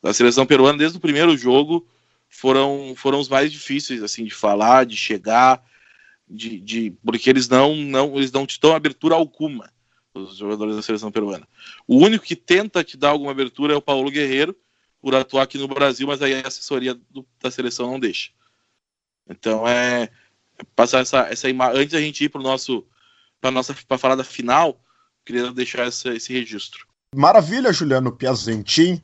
da seleção peruana desde o primeiro jogo foram, foram os mais difíceis assim de falar, de chegar, de, de porque eles não não eles não te dão abertura alguma os jogadores da seleção peruana. O único que tenta te dar alguma abertura é o Paulo Guerreiro por atuar aqui no Brasil, mas aí a assessoria do, da seleção não deixa. Então é, é passar essa essa imagem antes da gente ir para o nosso para nossa para falar da final, queria deixar essa, esse registro. Maravilha, Juliano Piazentin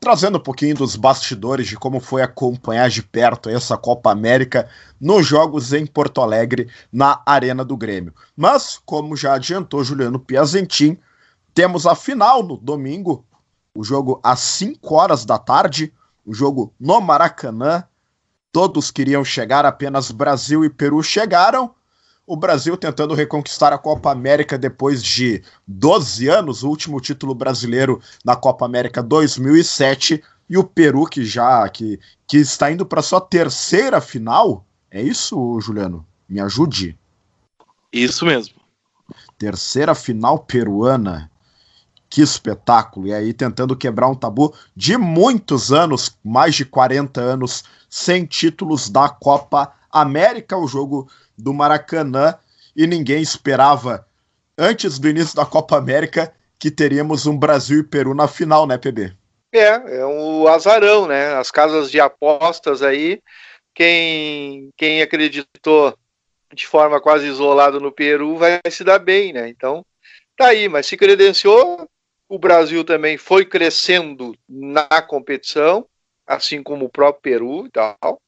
trazendo um pouquinho dos bastidores de como foi acompanhar de perto essa Copa América nos jogos em Porto Alegre, na Arena do Grêmio. Mas, como já adiantou Juliano Piazentin, temos a final no domingo, o jogo às 5 horas da tarde, o jogo no Maracanã. Todos queriam chegar, apenas Brasil e Peru chegaram o Brasil tentando reconquistar a Copa América depois de 12 anos, o último título brasileiro na Copa América 2007, e o Peru que já que, que está indo para sua terceira final. É isso, Juliano? Me ajude. Isso mesmo. Terceira final peruana. Que espetáculo! E aí tentando quebrar um tabu de muitos anos, mais de 40 anos, sem títulos da Copa América. O jogo do Maracanã e ninguém esperava, antes do início da Copa América, que teríamos um Brasil e Peru na final, né, PB? É, é um azarão, né? As casas de apostas aí, quem, quem acreditou de forma quase isolada no Peru vai se dar bem, né? Então, tá aí, mas se credenciou, o Brasil também foi crescendo na competição, assim como o próprio Peru e tal.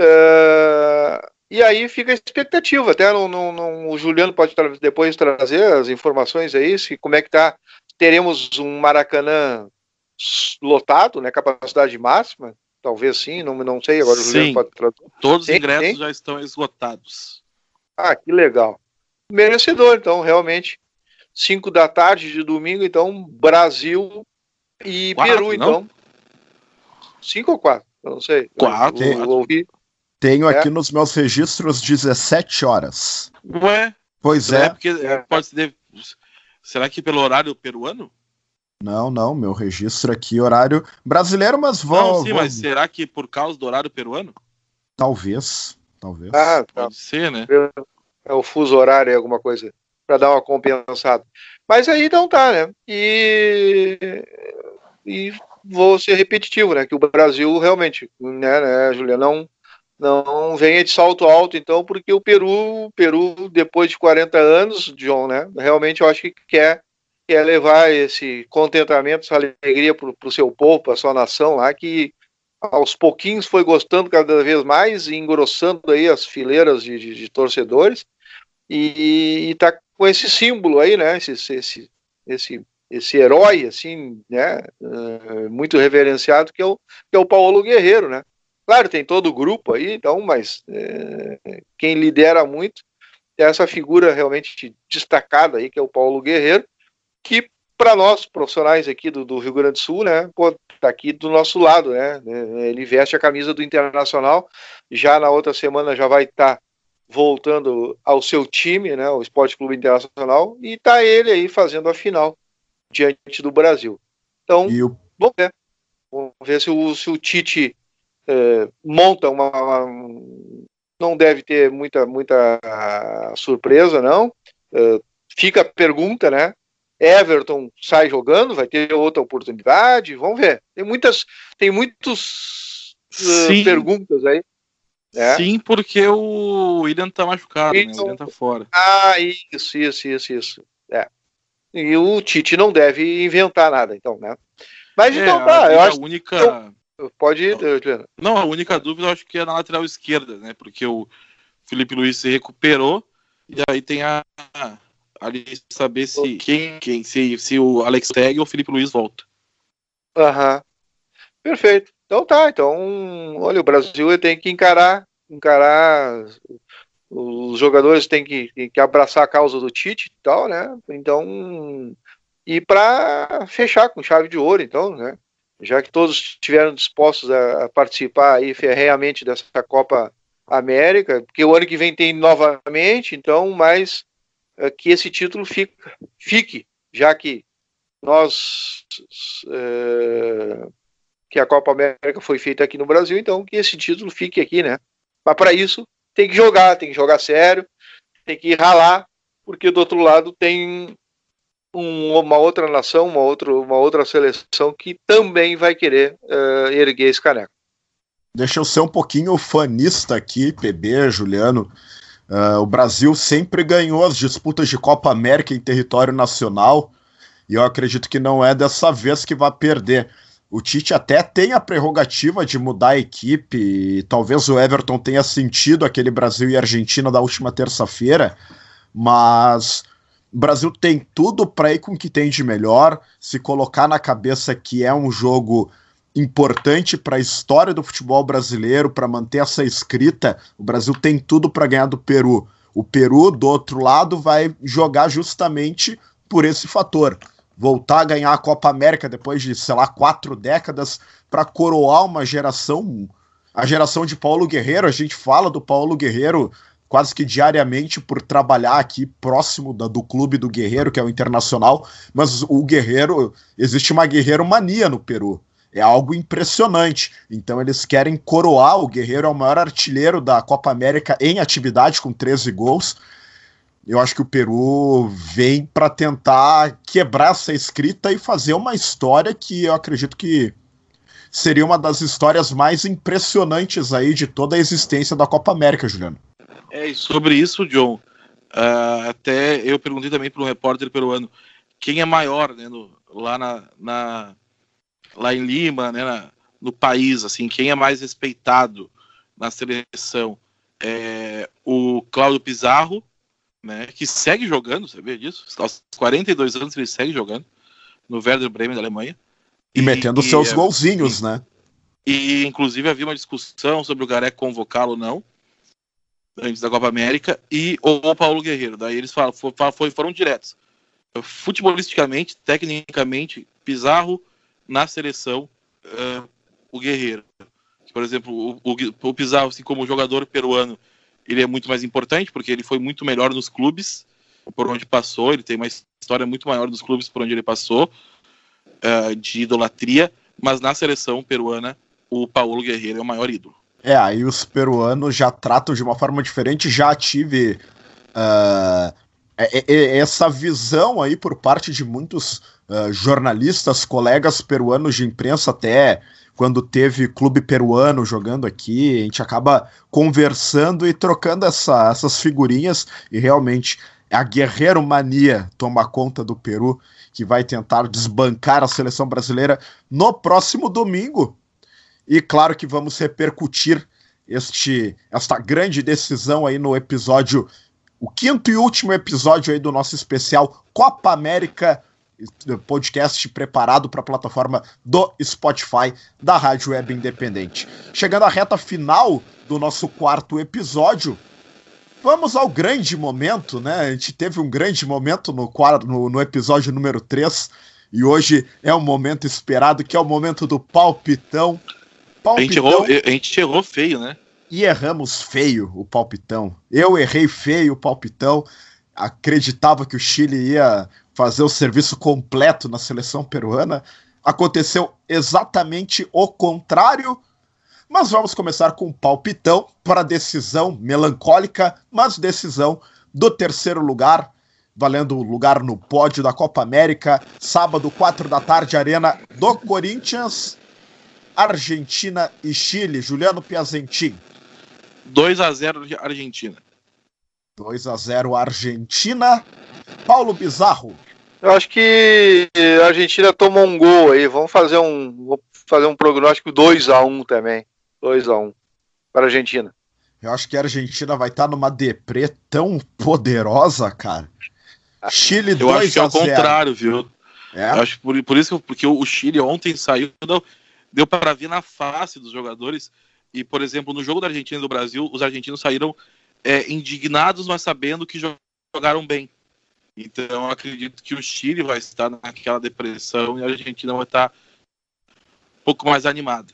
Uh, E aí fica a expectativa, até no, no, no, o Juliano pode tra depois trazer as informações aí, se, como é que tá. Teremos um Maracanã lotado, né? Capacidade máxima, talvez sim, não, não sei, agora o Juliano pode trazer. Todos os ingressos sim. já estão esgotados. Ah, que legal. Merecedor, então, realmente. 5 da tarde de domingo, então, Brasil e quatro, Peru, então. 5 ou 4? Não sei. 4. ouvi. Tenho é. aqui nos meus registros 17 horas. Ué? Pois é. é porque é. pode ser. Será que pelo horário peruano? Não, não, meu registro aqui, horário brasileiro, mas vou. Não, sim, vou... mas será que por causa do horário peruano? Talvez, talvez. Ah, tá. Pode ser, né? É o fuso horário, alguma coisa, para dar uma compensada. Mas aí então tá, né? E, e vou ser repetitivo, né? Que o Brasil realmente, né, né Julia, não, não venha de salto alto, então, porque o Peru, Peru, depois de 40 anos, John, né? Realmente eu acho que quer quer levar esse contentamento, essa alegria para o seu povo, para a sua nação lá, que aos pouquinhos foi gostando cada vez mais e engrossando aí as fileiras de, de, de torcedores e está com esse símbolo aí, né, esse, esse, esse, esse herói, assim, né, uh, muito reverenciado, que é, o, que é o Paulo Guerreiro, né. Claro, tem todo o grupo aí, então, mas uh, quem lidera muito é essa figura realmente destacada aí, que é o Paulo Guerreiro, que para nós profissionais aqui do, do, Rio Grande do Sul, né, pô, tá aqui do nosso lado, né, né, ele veste a camisa do Internacional, já na outra semana já vai estar tá voltando ao seu time, né, o Esporte Clube Internacional, e tá ele aí fazendo a final diante do Brasil. Então, o... vamos ver, vamos ver se o, se o Tite é, monta uma, uma, não deve ter muita muita surpresa, não. É, fica a pergunta, né? Everton sai jogando, vai ter outra oportunidade, vamos ver. Tem muitas, tem muitos uh, perguntas aí. Né? Sim, porque o William tá machucado, então, né? O William tá fora. Ah, isso, isso, isso, isso. É. E o Tite não deve inventar nada, então, né? Mas é, então tá, eu acho. Única... Eu... Pode ir, Juliana. Não, a única dúvida eu acho que é na lateral esquerda, né? Porque o Felipe Luiz se recuperou e aí tem a ali saber se quem, quem se, se o Alex Teg ou o Felipe Luiz volta. Aham. Uhum. Perfeito. Então tá, então, olha, o Brasil tem que encarar, encarar os jogadores têm que, que abraçar a causa do Tite e tal, né? Então, e para fechar com chave de ouro, então, né? Já que todos estiveram dispostos a, a participar aí ferreamente dessa Copa América, porque o ano que vem tem novamente, então, mas é, que esse título fique, fique já que nós é, que a Copa América foi feita aqui no Brasil, então que esse título fique aqui, né? Mas para isso tem que jogar, tem que jogar sério, tem que ralar, porque do outro lado tem uma outra nação, uma outra, uma outra seleção que também vai querer uh, erguer esse caneco. Deixa eu ser um pouquinho fanista aqui, PB, Juliano. Uh, o Brasil sempre ganhou as disputas de Copa América em território nacional e eu acredito que não é dessa vez que vai perder. O Tite até tem a prerrogativa de mudar a equipe, talvez o Everton tenha sentido aquele Brasil e Argentina da última terça-feira, mas o Brasil tem tudo para ir com o que tem de melhor, se colocar na cabeça que é um jogo importante para a história do futebol brasileiro, para manter essa escrita, o Brasil tem tudo para ganhar do Peru. O Peru, do outro lado, vai jogar justamente por esse fator. Voltar a ganhar a Copa América depois de, sei lá, quatro décadas, para coroar uma geração, a geração de Paulo Guerreiro. A gente fala do Paulo Guerreiro quase que diariamente por trabalhar aqui próximo da, do clube do Guerreiro, que é o Internacional, mas o Guerreiro, existe uma guerreiro mania no Peru. É algo impressionante. Então eles querem coroar o Guerreiro, é o maior artilheiro da Copa América em atividade, com 13 gols. Eu acho que o Peru vem para tentar quebrar essa escrita e fazer uma história que eu acredito que seria uma das histórias mais impressionantes aí de toda a existência da Copa América, Juliano. É, e sobre isso, John, uh, até eu perguntei também para um repórter peruano quem é maior né, no, lá na, na, lá em Lima, né, na, no país, assim, quem é mais respeitado na seleção? é, o Cláudio Pizarro, né, que segue jogando, você vê disso? Aos 42 anos ele segue jogando no Werder Bremen da Alemanha. E, e metendo e, seus é, golzinhos, né? E inclusive havia uma discussão sobre o Garé convocá-lo ou não, antes da Copa América, e o Paulo Guerreiro. Daí eles falam, foram diretos. Futebolisticamente, tecnicamente, Pizarro na seleção, uh, o Guerreiro. Por exemplo, o, o, o Pizarro, assim como jogador peruano, ele é muito mais importante, porque ele foi muito melhor nos clubes por onde passou, ele tem uma história muito maior nos clubes por onde ele passou, uh, de idolatria, mas na seleção peruana, o Paulo Guerreiro é o maior ídolo. É, aí os peruanos já tratam de uma forma diferente, já tive uh, essa visão aí por parte de muitos uh, jornalistas, colegas peruanos de imprensa até quando teve clube peruano jogando aqui, a gente acaba conversando e trocando essa, essas figurinhas e realmente a guerreiro mania toma conta do Peru, que vai tentar desbancar a seleção brasileira no próximo domingo. E claro que vamos repercutir este esta grande decisão aí no episódio o quinto e último episódio aí do nosso especial Copa América podcast preparado para a plataforma do Spotify da Rádio Web Independente. Chegando à reta final do nosso quarto episódio, vamos ao grande momento, né? A gente teve um grande momento no, no, no episódio número 3 e hoje é o momento esperado, que é o momento do palpitão. Palpitão. A, gente errou, a gente errou feio, né? E erramos feio o palpitão. Eu errei feio o palpitão. Acreditava que o Chile ia fazer o serviço completo na seleção peruana. Aconteceu exatamente o contrário. Mas vamos começar com um palpitão para a decisão melancólica, mas decisão do terceiro lugar, valendo o lugar no pódio da Copa América, sábado, 4 da tarde, Arena do Corinthians, Argentina e Chile. Juliano Piazentin. 2 a 0 Argentina. 2 a 0 Argentina. Paulo Bizarro. Eu acho que a Argentina tomou um gol aí. Vamos fazer um, vou fazer um prognóstico 2 a 1 também. 2 a 1 para a Argentina. Eu acho que a Argentina vai estar numa deprê tão poderosa, cara. Chile 2 a 0. Eu acho que é o contrário, viu? É? Eu acho por, por isso porque o Chile ontem saiu, deu, deu para ver na face dos jogadores. E, por exemplo, no jogo da Argentina e do Brasil, os argentinos saíram é, indignados, mas sabendo que jogaram bem. Então, acredito que o Chile vai estar naquela depressão e a Argentina vai estar um pouco mais animada.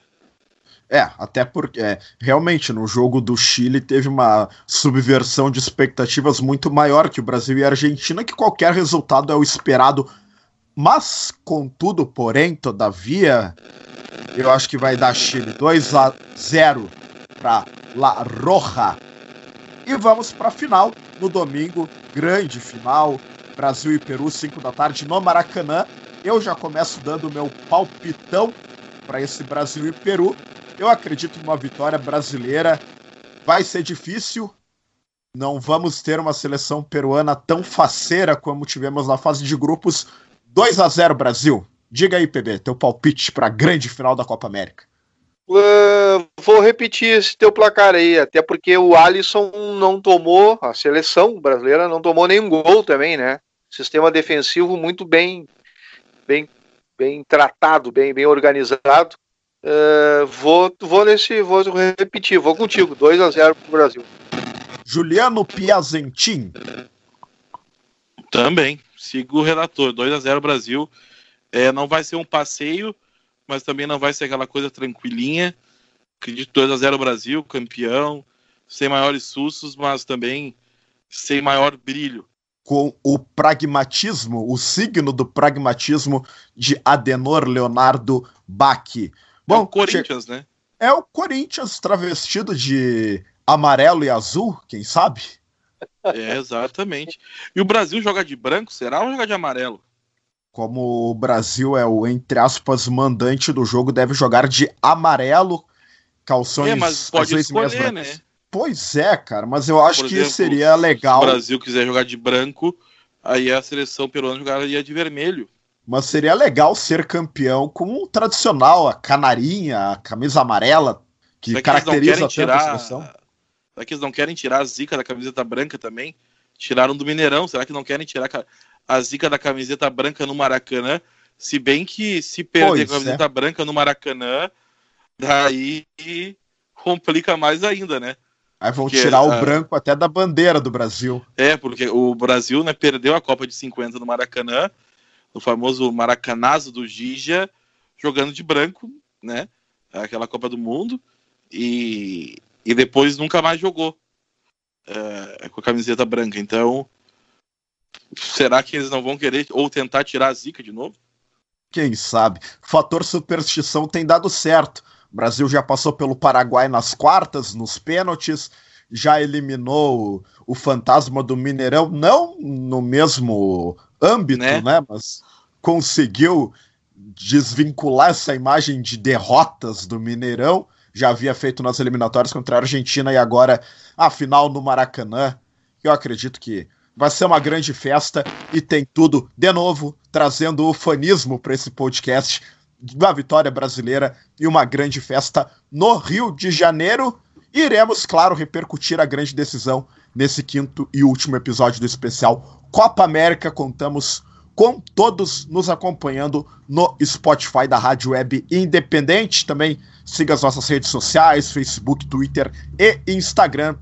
É, até porque é, realmente no jogo do Chile teve uma subversão de expectativas muito maior que o Brasil e a Argentina, que qualquer resultado é o esperado. Mas, contudo, porém, todavia, eu acho que vai dar Chile 2 a 0 para La Roja. E vamos para a final no domingo, grande final, Brasil e Peru, 5 da tarde, no Maracanã. Eu já começo dando meu palpitão para esse Brasil e Peru. Eu acredito numa vitória brasileira. Vai ser difícil. Não vamos ter uma seleção peruana tão faceira como tivemos na fase de grupos. 2 a 0 Brasil. Diga aí, PB, teu palpite para a grande final da Copa América. Uh, vou repetir esse teu placar aí, até porque o Alisson não tomou, a seleção brasileira não tomou nenhum gol também, né? sistema defensivo muito bem, bem, bem tratado, bem, bem organizado. Uh, vou, vou nesse, vou repetir, vou contigo, 2 a 0 para o Brasil. Juliano Piazentin. Também, sigo o relator, 2 a 0 Brasil. É, não vai ser um passeio, mas também não vai ser aquela coisa tranquilinha. Acredito 2 a 0 Brasil, campeão, sem maiores sustos, mas também sem maior brilho com o pragmatismo, o signo do pragmatismo de Adenor Leonardo Bach. Bom, é o Corinthians, né? É o Corinthians travestido de amarelo e azul, quem sabe? É, exatamente. E o Brasil joga de branco, será ou joga de amarelo? Como o Brasil é o, entre aspas, mandante do jogo, deve jogar de amarelo, calções é, mas pode escolher, né? Pois é, cara, mas eu acho Por que exemplo, seria legal. Se o Brasil quiser jogar de branco, aí a seleção peruana jogaria de vermelho. Mas seria legal ser campeão com o tradicional, a canarinha, a camisa amarela, que caracteriza tanto a seleção. Será que eles não querem tirar a zica da camiseta branca também? Tiraram do Mineirão. Será que não querem tirar a zica da camiseta branca no Maracanã? Se bem que se perder pois a camiseta é. branca no Maracanã, daí complica mais ainda, né? Aí vão porque, tirar o a... branco até da bandeira do Brasil. É, porque o Brasil né, perdeu a Copa de 50 no Maracanã, no famoso Maracanazo do Gija, jogando de branco, né? Aquela Copa do Mundo. E, e depois nunca mais jogou é, com a camiseta branca. Então, será que eles não vão querer ou tentar tirar a zica de novo? Quem sabe? O fator superstição tem dado certo. O Brasil já passou pelo Paraguai nas quartas, nos pênaltis, já eliminou o, fantasma do Mineirão, não no mesmo âmbito, né? né? Mas conseguiu desvincular essa imagem de derrotas do Mineirão. Já havia feito nas eliminatórias contra a Argentina e agora a final no Maracanã. Eu acredito que vai ser uma grande festa e tem tudo, de novo, trazendo o fanismo para esse podcast da vitória brasileira e uma grande festa no Rio de Janeiro. Iremos, claro, repercutir a grande decisão nesse quinto e último episódio do especial Copa América. Contamos com todos nos acompanhando no Spotify da Rádio Web Independente. Também siga as nossas redes sociais, Facebook, Twitter e Instagram,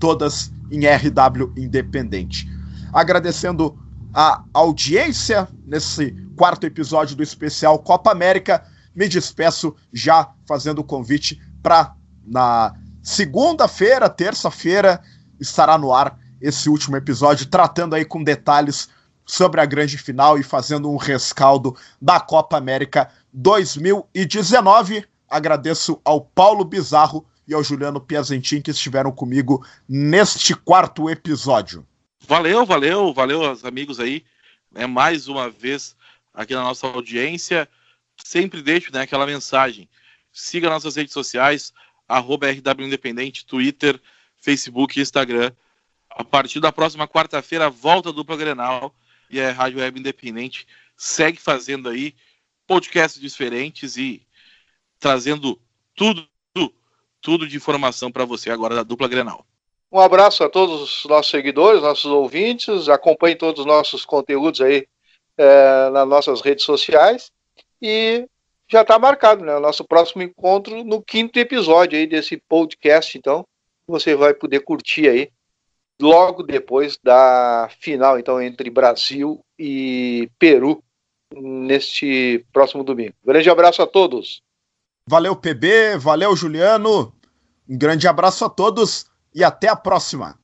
todas em RW Independente. Agradecendo a audiência nesse quarto episódio do especial Copa América, me despeço já fazendo o convite para na segunda-feira, terça-feira, estará no ar esse último episódio, tratando aí com detalhes sobre a grande final e fazendo um rescaldo da Copa América 2019. Agradeço ao Paulo Bizarro e ao Juliano Piazentin que estiveram comigo neste quarto episódio. Valeu, valeu, valeu amigos aí. É mais uma vez aqui na nossa audiência. Sempre deixo né, aquela mensagem. Siga nossas redes sociais, arroba RW Independente, Twitter, Facebook Instagram. A partir da próxima quarta-feira, volta dupla Grenal e a Rádio Web Independente segue fazendo aí podcasts diferentes e trazendo tudo, tudo de informação para você agora da dupla Grenal. Um abraço a todos os nossos seguidores, nossos ouvintes, acompanhe todos os nossos conteúdos aí é, nas nossas redes sociais e já está marcado, né? O nosso próximo encontro no quinto episódio aí desse podcast, então você vai poder curtir aí logo depois da final, então, entre Brasil e Peru, neste próximo domingo. Grande abraço a todos. Valeu, PB, valeu, Juliano. Um grande abraço a todos e até a próxima.